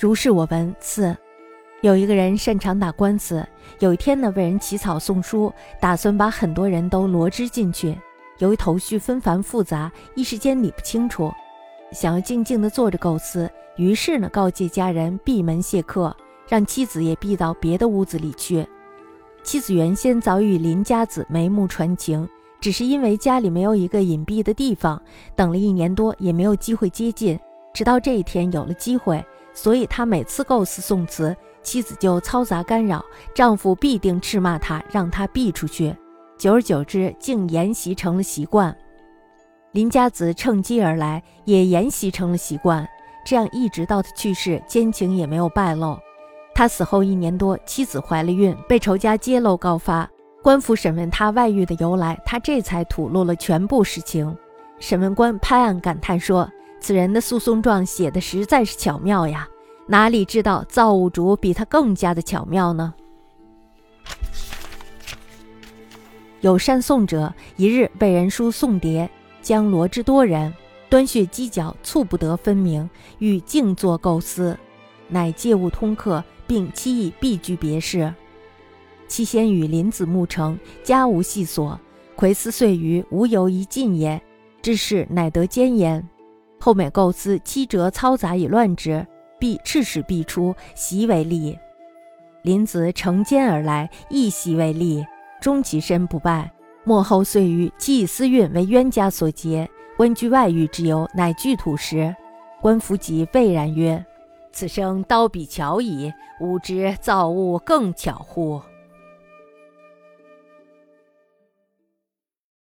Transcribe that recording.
如是我闻。四，有一个人擅长打官司，有一天呢，为人起草送书，打算把很多人都罗织进去。由于头绪纷繁复杂，一时间理不清楚，想要静静地坐着构思，于是呢，告诫家人闭门谢客，让妻子也闭到别的屋子里去。妻子原先早与林家子眉目传情，只是因为家里没有一个隐蔽的地方，等了一年多也没有机会接近。直到这一天有了机会，所以他每次构思宋词，妻子就嘈杂干扰，丈夫必定斥骂他，让他避出去。久而久之，竟沿袭成了习惯。林家子趁机而来，也沿袭成了习惯。这样一直到他去世，奸情也没有败露。他死后一年多，妻子怀了孕，被仇家揭露告发。官府审问他外遇的由来，他这才吐露了全部实情。审问官拍案感叹说：“此人的诉讼状写的实在是巧妙呀，哪里知道造物主比他更加的巧妙呢？”有善讼者，一日被人书送牒，将罗之多人，端血犄角，促不得分明，欲静坐构思，乃借物通客。并期以必居别室。其先与林子木成，家无细所，魁思碎余，无由一尽也。之事乃得兼焉。后每构思七折嘈杂以乱之，必赤使必出，袭为利。林子乘间而来，亦袭为利，终其身不败。末后岁余，其以私运为冤家所劫，温居外遇之由，乃具土石。官夫即蔚然曰。此生刀笔巧矣，吾知造物更巧乎？